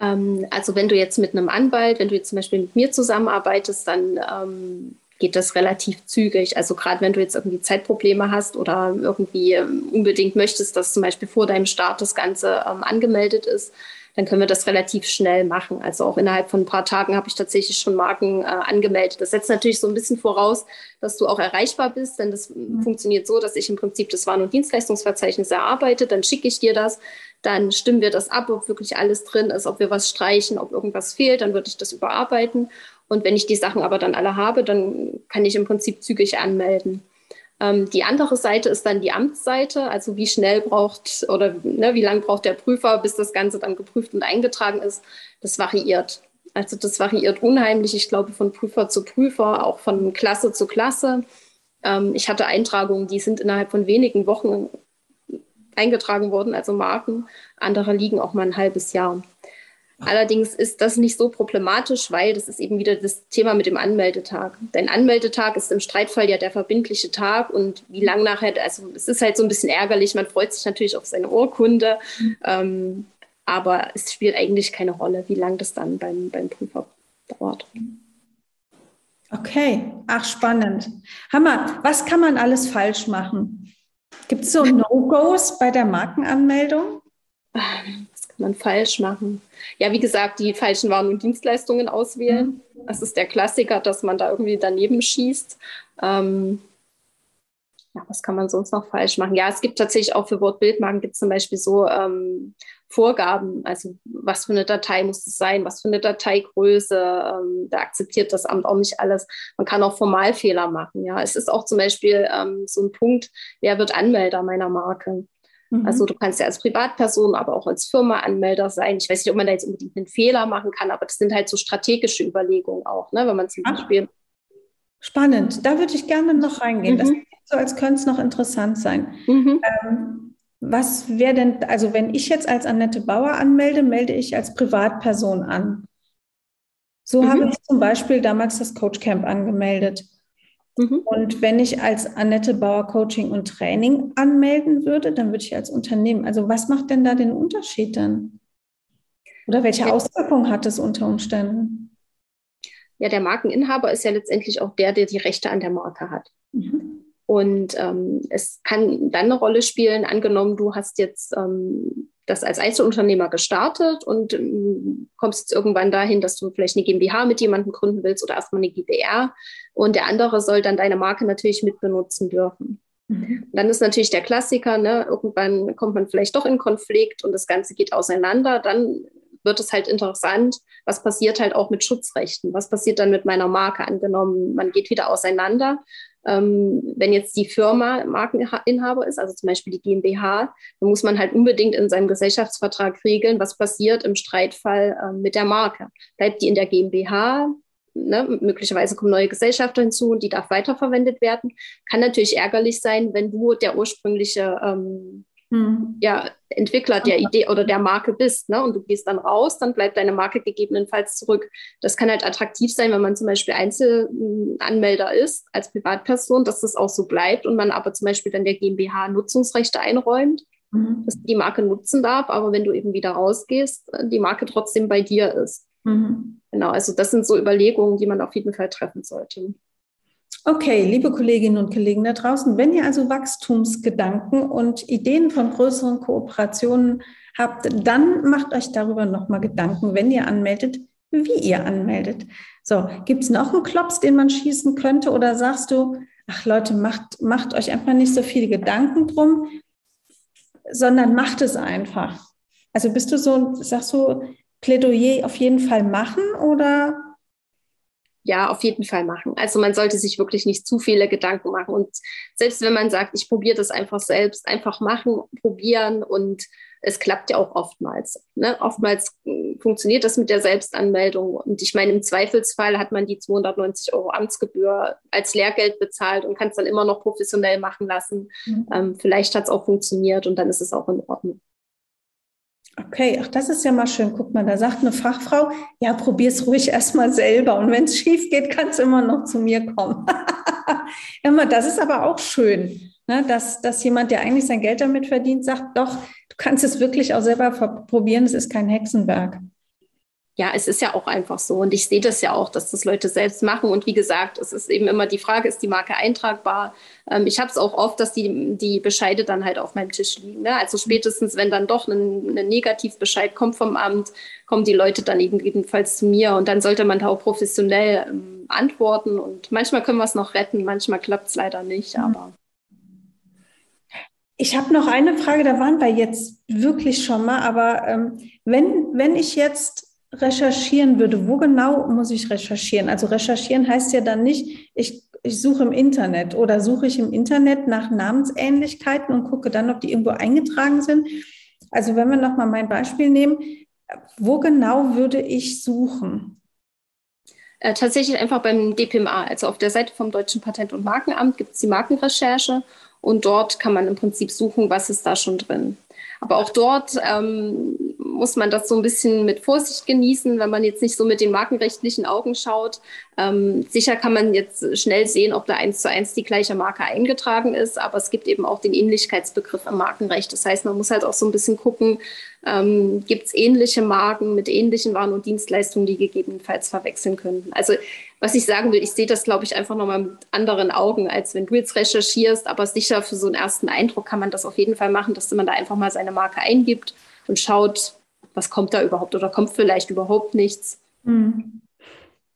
S2: Ähm, also wenn du jetzt mit einem Anwalt, wenn du jetzt zum Beispiel mit mir zusammenarbeitest, dann ähm, geht das relativ zügig. Also gerade wenn du jetzt irgendwie Zeitprobleme hast oder irgendwie ähm, unbedingt möchtest, dass zum Beispiel vor deinem Start das Ganze ähm, angemeldet ist, dann können wir das relativ schnell machen. Also auch innerhalb von ein paar Tagen habe ich tatsächlich schon Marken äh, angemeldet. Das setzt natürlich so ein bisschen voraus, dass du auch erreichbar bist, denn das mhm. funktioniert so, dass ich im Prinzip das Waren- und Dienstleistungsverzeichnis erarbeite, dann schicke ich dir das, dann stimmen wir das ab, ob wirklich alles drin ist, ob wir was streichen, ob irgendwas fehlt, dann würde ich das überarbeiten. Und wenn ich die Sachen aber dann alle habe, dann kann ich im Prinzip zügig anmelden. Ähm, die andere Seite ist dann die Amtsseite, also wie schnell braucht oder ne, wie lange braucht der Prüfer, bis das Ganze dann geprüft und eingetragen ist. Das variiert. Also das variiert unheimlich, ich glaube, von Prüfer zu Prüfer, auch von Klasse zu Klasse. Ähm, ich hatte Eintragungen, die sind innerhalb von wenigen Wochen eingetragen worden, also Marken. Andere liegen auch mal ein halbes Jahr. Allerdings ist das nicht so problematisch, weil das ist eben wieder das Thema mit dem Anmeldetag. Dein Anmeldetag ist im Streitfall ja der verbindliche Tag und wie lang nachher, also es ist halt so ein bisschen ärgerlich, man freut sich natürlich auf seine Urkunde, ähm, aber es spielt eigentlich keine Rolle, wie lang das dann beim, beim Prüfer dauert.
S1: Okay, ach spannend. Hammer, was kann man alles falsch machen? Gibt es so No-Gos bei der Markenanmeldung?
S2: Was kann man falsch machen? Ja, wie gesagt, die falschen Waren und Dienstleistungen auswählen. Mhm. Das ist der Klassiker, dass man da irgendwie daneben schießt. Ähm, ja, was kann man sonst noch falsch machen? Ja, es gibt tatsächlich auch für Wortbildmarken gibt es zum Beispiel so ähm, Vorgaben, also was für eine Datei muss es sein, was für eine Dateigröße, ähm, da akzeptiert das Amt auch nicht alles. Man kann auch Formalfehler machen. Ja, es ist auch zum Beispiel ähm, so ein Punkt, wer wird Anmelder meiner Marke? Mhm. Also du kannst ja als Privatperson, aber auch als Firma Anmelder sein. Ich weiß nicht, ob man da jetzt unbedingt einen Fehler machen kann, aber das sind halt so strategische Überlegungen auch, ne? wenn man zum Beispiel.
S1: Spannend, da würde ich gerne noch reingehen. Mhm. Das so, als könnte es noch interessant sein. Mhm. Ähm, was wäre denn, also wenn ich jetzt als Annette Bauer anmelde, melde ich als Privatperson an. So mhm. habe ich zum Beispiel damals das Coach Camp angemeldet. Mhm. Und wenn ich als Annette Bauer Coaching und Training anmelden würde, dann würde ich als Unternehmen. Also was macht denn da den Unterschied dann? Oder welche ja. Auswirkungen hat es unter Umständen?
S2: Ja, der Markeninhaber ist ja letztendlich auch der, der die Rechte an der Marke hat. Mhm. Und ähm, es kann dann eine Rolle spielen, angenommen, du hast jetzt ähm, das als Einzelunternehmer gestartet und ähm, kommst jetzt irgendwann dahin, dass du vielleicht eine GmbH mit jemandem gründen willst oder erstmal eine GbR und der andere soll dann deine Marke natürlich mitbenutzen dürfen. Mhm. Dann ist natürlich der Klassiker, ne? irgendwann kommt man vielleicht doch in Konflikt und das Ganze geht auseinander. Dann wird es halt interessant, was passiert halt auch mit Schutzrechten? Was passiert dann mit meiner Marke? Angenommen, man geht wieder auseinander. Ähm, wenn jetzt die Firma Markeninhaber ist, also zum Beispiel die GmbH, dann muss man halt unbedingt in seinem Gesellschaftsvertrag regeln, was passiert im Streitfall äh, mit der Marke. Bleibt die in der GmbH? Ne, möglicherweise kommen neue Gesellschafter hinzu und die darf weiterverwendet werden. Kann natürlich ärgerlich sein, wenn du der ursprüngliche ähm, hm. ja, Entwickler der Idee oder der Marke bist, ne? Und du gehst dann raus, dann bleibt deine Marke gegebenenfalls zurück. Das kann halt attraktiv sein, wenn man zum Beispiel Einzelanmelder ist als Privatperson, dass das auch so bleibt und man aber zum Beispiel dann der GmbH Nutzungsrechte einräumt, mhm. dass die Marke nutzen darf, aber wenn du eben wieder rausgehst, äh, die Marke trotzdem bei dir ist. Mhm. Genau, also das sind so Überlegungen, die man auf jeden Fall treffen sollte.
S1: Okay, liebe Kolleginnen und Kollegen da draußen, wenn ihr also Wachstumsgedanken und Ideen von größeren Kooperationen habt, dann macht euch darüber nochmal Gedanken, wenn ihr anmeldet, wie ihr anmeldet. So, gibt es noch einen Klops, den man schießen könnte oder sagst du, ach Leute, macht, macht euch einfach nicht so viele Gedanken drum, sondern macht es einfach. Also bist du so, sagst du, Plädoyer auf jeden Fall machen oder
S2: ja, auf jeden Fall machen. Also man sollte sich wirklich nicht zu viele Gedanken machen. Und selbst wenn man sagt, ich probiere das einfach selbst, einfach machen, probieren und es klappt ja auch oftmals. Ne? Oftmals hm, funktioniert das mit der Selbstanmeldung. Und ich meine, im Zweifelsfall hat man die 290 Euro Amtsgebühr als Lehrgeld bezahlt und kann es dann immer noch professionell machen lassen. Mhm. Ähm, vielleicht hat es auch funktioniert und dann ist es auch in Ordnung.
S1: Okay, ach, das ist ja mal schön. Guck mal, da sagt eine Fachfrau, ja, probier es ruhig erstmal selber. Und wenn es schief geht, kann es immer noch zu mir kommen. <laughs> mal, das ist aber auch schön, ne? dass, dass jemand, der eigentlich sein Geld damit verdient, sagt, doch, du kannst es wirklich auch selber probieren, es ist kein Hexenwerk
S2: ja, es ist ja auch einfach so. Und ich sehe das ja auch, dass das Leute selbst machen. Und wie gesagt, es ist eben immer die Frage, ist die Marke eintragbar? Ähm, ich habe es auch oft, dass die, die Bescheide dann halt auf meinem Tisch liegen. Ne? Also spätestens, wenn dann doch ein, ein Negativbescheid kommt vom Amt, kommen die Leute dann eben jedenfalls zu mir. Und dann sollte man da auch professionell ähm, antworten. Und manchmal können wir es noch retten, manchmal klappt es leider nicht. Mhm. Aber
S1: ich habe noch eine Frage, da waren wir jetzt wirklich schon mal, aber ähm, wenn, wenn ich jetzt recherchieren würde, wo genau muss ich recherchieren? Also recherchieren heißt ja dann nicht, ich, ich suche im Internet oder suche ich im Internet nach Namensähnlichkeiten und gucke dann, ob die irgendwo eingetragen sind. Also wenn wir nochmal mein Beispiel nehmen, wo genau würde ich suchen?
S2: Äh, tatsächlich einfach beim DPMA, also auf der Seite vom Deutschen Patent- und Markenamt gibt es die Markenrecherche und dort kann man im Prinzip suchen, was ist da schon drin. Aber auch dort ähm, muss man das so ein bisschen mit Vorsicht genießen, wenn man jetzt nicht so mit den markenrechtlichen Augen schaut. Ähm, sicher kann man jetzt schnell sehen, ob da eins zu eins die gleiche Marke eingetragen ist, aber es gibt eben auch den Ähnlichkeitsbegriff im Markenrecht. Das heißt, man muss halt auch so ein bisschen gucken, ähm, gibt es ähnliche Marken mit ähnlichen Waren und Dienstleistungen, die gegebenenfalls verwechseln könnten. Also was ich sagen will, ich sehe das, glaube ich, einfach nochmal mit anderen Augen, als wenn du jetzt recherchierst. Aber sicher für so einen ersten Eindruck kann man das auf jeden Fall machen, dass man da einfach mal seine Marke eingibt und schaut, was kommt da überhaupt oder kommt vielleicht überhaupt nichts. Mhm.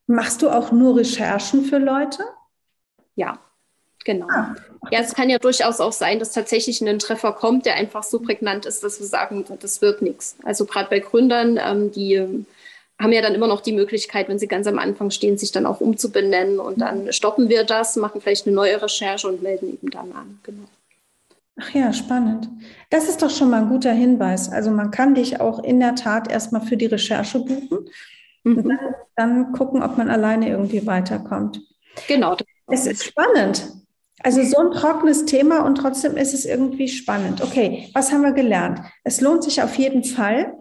S1: Machst du auch nur Recherchen für Leute?
S2: Ja, genau. Ah, ja, es kann ja durchaus auch sein, dass tatsächlich ein Treffer kommt, der einfach so prägnant ist, dass wir sagen, das wird nichts. Also gerade bei Gründern, ähm, die ähm, haben ja dann immer noch die Möglichkeit, wenn sie ganz am Anfang stehen, sich dann auch umzubenennen und dann stoppen wir das, machen vielleicht eine neue Recherche und melden eben dann an. Genau.
S1: Ach ja, spannend. Das ist doch schon mal ein guter Hinweis. Also man kann dich auch in der Tat erstmal für die Recherche buchen mhm. und dann, dann, gucken, ob man alleine irgendwie weiterkommt.
S2: Genau.
S1: Es ist spannend. Also so ein trockenes Thema und trotzdem ist es irgendwie spannend. Okay, was haben wir gelernt? Es lohnt sich auf jeden Fall.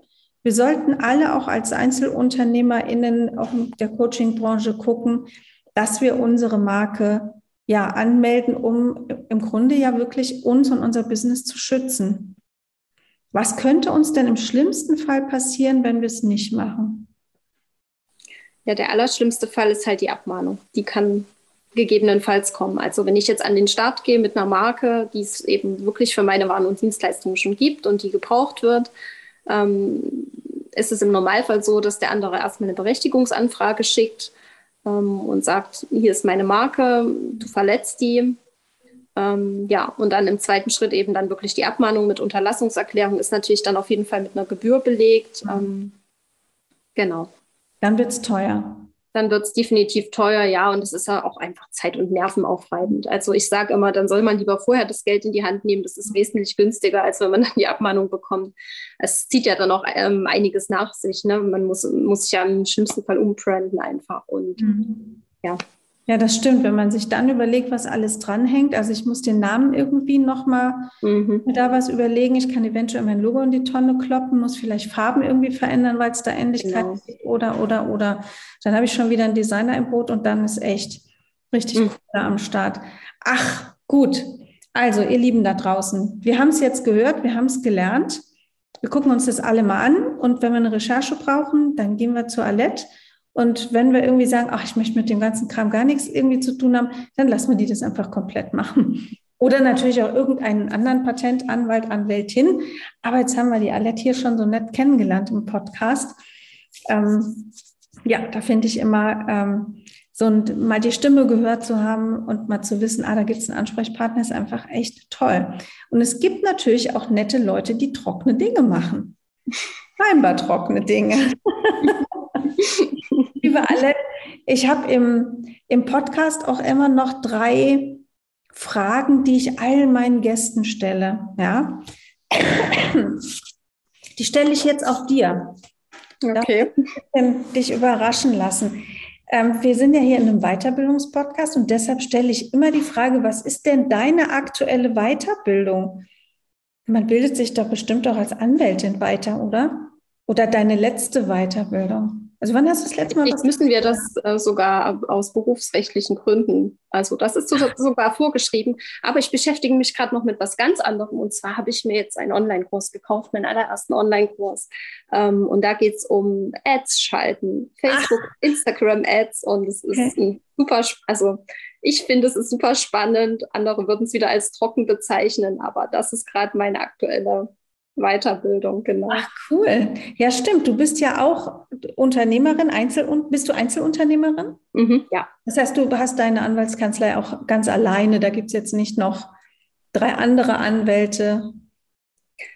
S1: Wir sollten alle auch als EinzelunternehmerInnen, auch in der Coaching-Branche gucken, dass wir unsere Marke ja anmelden, um im Grunde ja wirklich uns und unser Business zu schützen. Was könnte uns denn im schlimmsten Fall passieren, wenn wir es nicht machen?
S2: Ja, der allerschlimmste Fall ist halt die Abmahnung. Die kann gegebenenfalls kommen. Also wenn ich jetzt an den Start gehe mit einer Marke, die es eben wirklich für meine Waren und Dienstleistungen schon gibt und die gebraucht wird, ähm, ist es im Normalfall so, dass der andere erstmal eine Berechtigungsanfrage schickt ähm, und sagt, hier ist meine Marke, du verletzt die. Ähm, ja, und dann im zweiten Schritt eben dann wirklich die Abmahnung mit Unterlassungserklärung ist natürlich dann auf jeden Fall mit einer Gebühr belegt. Ähm, genau.
S1: Dann wird es teuer
S2: dann wird es definitiv teuer, ja, und es ist ja auch einfach zeit- und nervenaufreibend. Also ich sage immer, dann soll man lieber vorher das Geld in die Hand nehmen. Das ist wesentlich günstiger, als wenn man dann die Abmahnung bekommt. Es zieht ja dann auch ähm, einiges nach sich. Ne? Man muss, muss sich ja im schlimmsten Fall umbranden einfach. Und mhm. ja.
S1: Ja, das stimmt. Wenn man sich dann überlegt, was alles dranhängt, also ich muss den Namen irgendwie nochmal mhm. da was überlegen. Ich kann eventuell mein Logo in die Tonne kloppen, muss vielleicht Farben irgendwie verändern, weil es da Ähnlichkeit genau. gibt oder, oder, oder. Dann habe ich schon wieder einen Designer im Boot und dann ist echt richtig mhm. cool am Start. Ach, gut. Also, ihr Lieben da draußen, wir haben es jetzt gehört, wir haben es gelernt. Wir gucken uns das alle mal an und wenn wir eine Recherche brauchen, dann gehen wir zur Alette und wenn wir irgendwie sagen, ach, ich möchte mit dem ganzen Kram gar nichts irgendwie zu tun haben, dann lassen wir die das einfach komplett machen. Oder natürlich auch irgendeinen anderen Patentanwalt, Anwältin. Aber jetzt haben wir die Alette hier schon so nett kennengelernt im Podcast. Ähm, ja, da finde ich immer, ähm, so ein, mal die Stimme gehört zu haben und mal zu wissen, ah, da gibt es einen Ansprechpartner, ist einfach echt toll. Und es gibt natürlich auch nette Leute, die trockene Dinge machen. <laughs> Scheinbar trockene Dinge. <laughs> Liebe Annette, ich habe im, im Podcast auch immer noch drei Fragen, die ich allen meinen Gästen stelle. Ja? Die stelle ich jetzt auch dir.
S2: Okay.
S1: dich überraschen lassen. Ähm, wir sind ja hier in einem Weiterbildungspodcast und deshalb stelle ich immer die Frage, was ist denn deine aktuelle Weiterbildung? Man bildet sich doch bestimmt auch als Anwältin weiter, oder? Oder deine letzte Weiterbildung? Also wann hast du das letzte Mal?
S2: Jetzt müssen wir das äh, sogar aus berufsrechtlichen Gründen. Also das ist so, sogar vorgeschrieben. Aber ich beschäftige mich gerade noch mit was ganz anderem. Und zwar habe ich mir jetzt einen Online-Kurs gekauft, meinen allerersten Online-Kurs. Ähm, und da geht es um Ads schalten, Facebook, Ach. Instagram-Ads. Und es ist okay. ein super, also ich finde, es ist super spannend. Andere würden es wieder als trocken bezeichnen, aber das ist gerade meine aktuelle Weiterbildung, genau.
S1: Ach, cool. Ja, stimmt. Du bist ja auch Unternehmerin, Einzel bist du Einzelunternehmerin?
S2: Mhm, ja.
S1: Das heißt, du hast deine Anwaltskanzlei auch ganz alleine. Da gibt es jetzt nicht noch drei andere Anwälte.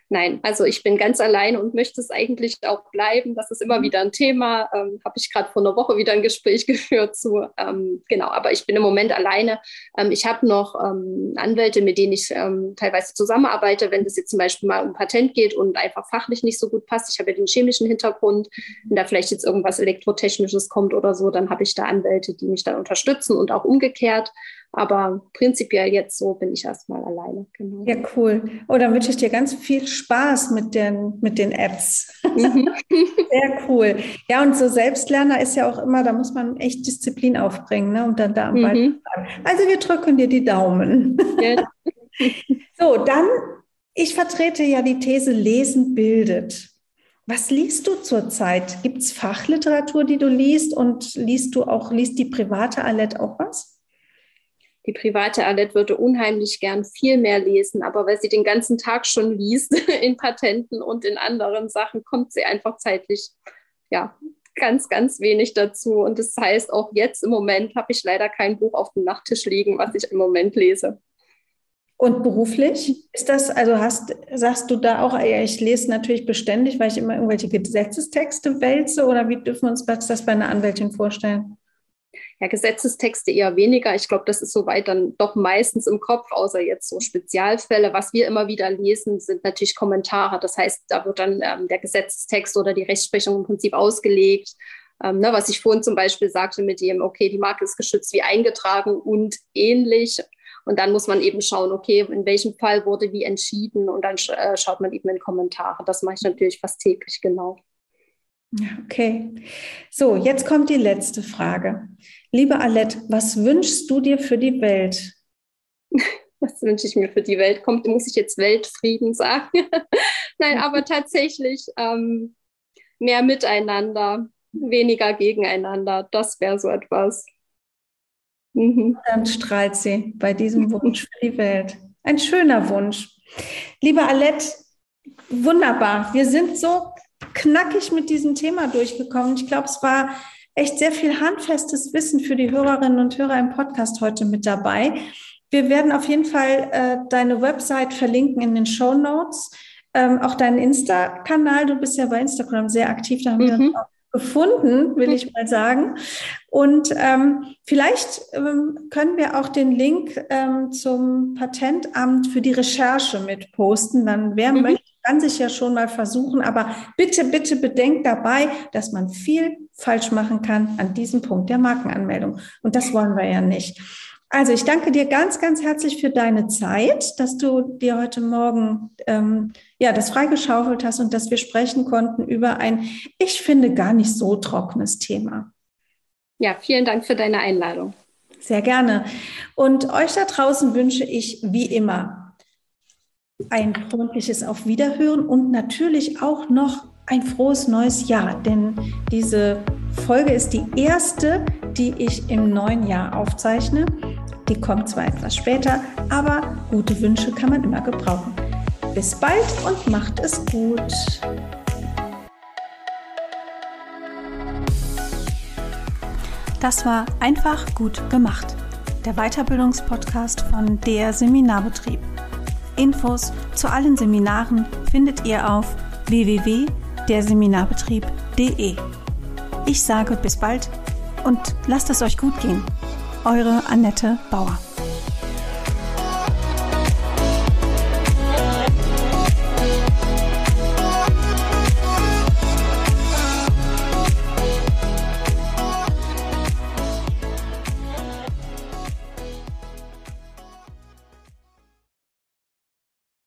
S2: Nein, also ich bin ganz allein und möchte es eigentlich auch bleiben. Das ist immer mhm. wieder ein Thema. Ähm, Habe ich gerade vor einer Woche wieder ein Gespräch <laughs> geführt zu. Ähm, genau, aber ich bin im Moment alleine. Ähm, ich habe noch ähm, Anwälte, mit denen ich ähm, teilweise zusammenarbeite, wenn es jetzt zum Beispiel mal um Patent geht und einfach fachlich nicht so gut passt. Ich habe ja den chemischen Hintergrund. Mhm. Wenn da vielleicht jetzt irgendwas Elektrotechnisches kommt oder so, dann habe ich da Anwälte, die mich dann unterstützen und auch umgekehrt. Aber prinzipiell jetzt so bin ich erstmal alleine.
S1: Genau. Ja, cool. Oh, dann wünsche ich dir ganz viel Spaß mit den, mit den Apps. Mhm. <laughs> Sehr cool. Ja, und so Selbstlerner ist ja auch immer, da muss man echt Disziplin aufbringen, ne? Und dann da am mhm. Ball bleiben. Also wir drücken dir die Daumen. Ja. <laughs> <laughs> so, dann, ich vertrete ja die These, Lesen bildet. Was liest du zurzeit? Gibt es Fachliteratur, die du liest und liest du auch, liest die private Alette auch was?
S2: Die private Alette würde unheimlich gern viel mehr lesen, aber weil sie den ganzen Tag schon liest <laughs> in Patenten und in anderen Sachen, kommt sie einfach zeitlich, ja, ganz, ganz wenig dazu. Und das heißt, auch jetzt im Moment habe ich leider kein Buch auf dem Nachttisch liegen, was ich im Moment lese.
S1: Und beruflich ist das, also hast, sagst du da auch, ja, ich lese natürlich beständig, weil ich immer irgendwelche Gesetzestexte wälze oder wie dürfen wir uns das bei einer Anwältin vorstellen?
S2: Ja, Gesetzestexte eher weniger. Ich glaube, das ist soweit dann doch meistens im Kopf, außer jetzt so Spezialfälle. Was wir immer wieder lesen, sind natürlich Kommentare. Das heißt, da wird dann ähm, der Gesetzestext oder die Rechtsprechung im Prinzip ausgelegt. Ähm, ne, was ich vorhin zum Beispiel sagte mit dem, okay, die Marke ist geschützt wie eingetragen und ähnlich. Und dann muss man eben schauen, okay, in welchem Fall wurde wie entschieden und dann äh, schaut man eben in Kommentare. Das mache ich natürlich fast täglich, genau.
S1: Okay. So, jetzt kommt die letzte Frage. Liebe Alette, was wünschst du dir für die Welt? <laughs>
S2: Was wünsche ich mir für die Welt? Kommt, muss ich jetzt Weltfrieden sagen? <laughs> Nein, aber <laughs> tatsächlich ähm, mehr miteinander, weniger gegeneinander. Das wäre so etwas.
S1: Mhm. Dann strahlt sie bei diesem Wunsch für die Welt. Ein schöner Wunsch. Liebe Alette, wunderbar. Wir sind so knackig mit diesem Thema durchgekommen. Ich glaube, es war echt sehr viel handfestes Wissen für die Hörerinnen und Hörer im Podcast heute mit dabei. Wir werden auf jeden Fall äh, deine Website verlinken in den Show Notes. Ähm, auch deinen Insta-Kanal. Du bist ja bei Instagram sehr aktiv. Da haben mhm. wir uns auch gefunden, will ich mal sagen. Und ähm, vielleicht ähm, können wir auch den Link ähm, zum Patentamt für die Recherche mit posten. Dann wer mhm. möchte, kann sich ja schon mal versuchen. Aber bitte, bitte bedenkt dabei, dass man viel falsch machen kann an diesem Punkt der Markenanmeldung. Und das wollen wir ja nicht. Also ich danke dir ganz, ganz herzlich für deine Zeit, dass du dir heute Morgen ähm, ja das freigeschaufelt hast und dass wir sprechen konnten über ein, ich finde, gar nicht so trockenes Thema.
S2: Ja, vielen Dank für deine Einladung.
S1: Sehr gerne. Und euch da draußen wünsche ich wie immer ein freundliches Auf Wiederhören und natürlich auch noch ein frohes neues Jahr, denn diese Folge ist die erste, die ich im neuen Jahr aufzeichne. Die kommt zwar etwas später, aber gute Wünsche kann man immer gebrauchen. Bis bald und macht es gut. Das war einfach gut gemacht. Der Weiterbildungspodcast von der Seminarbetrieb. Infos zu allen Seminaren findet ihr auf www.derseminarbetrieb.de. Ich sage bis bald und lasst es euch gut gehen. Eure Annette Bauer.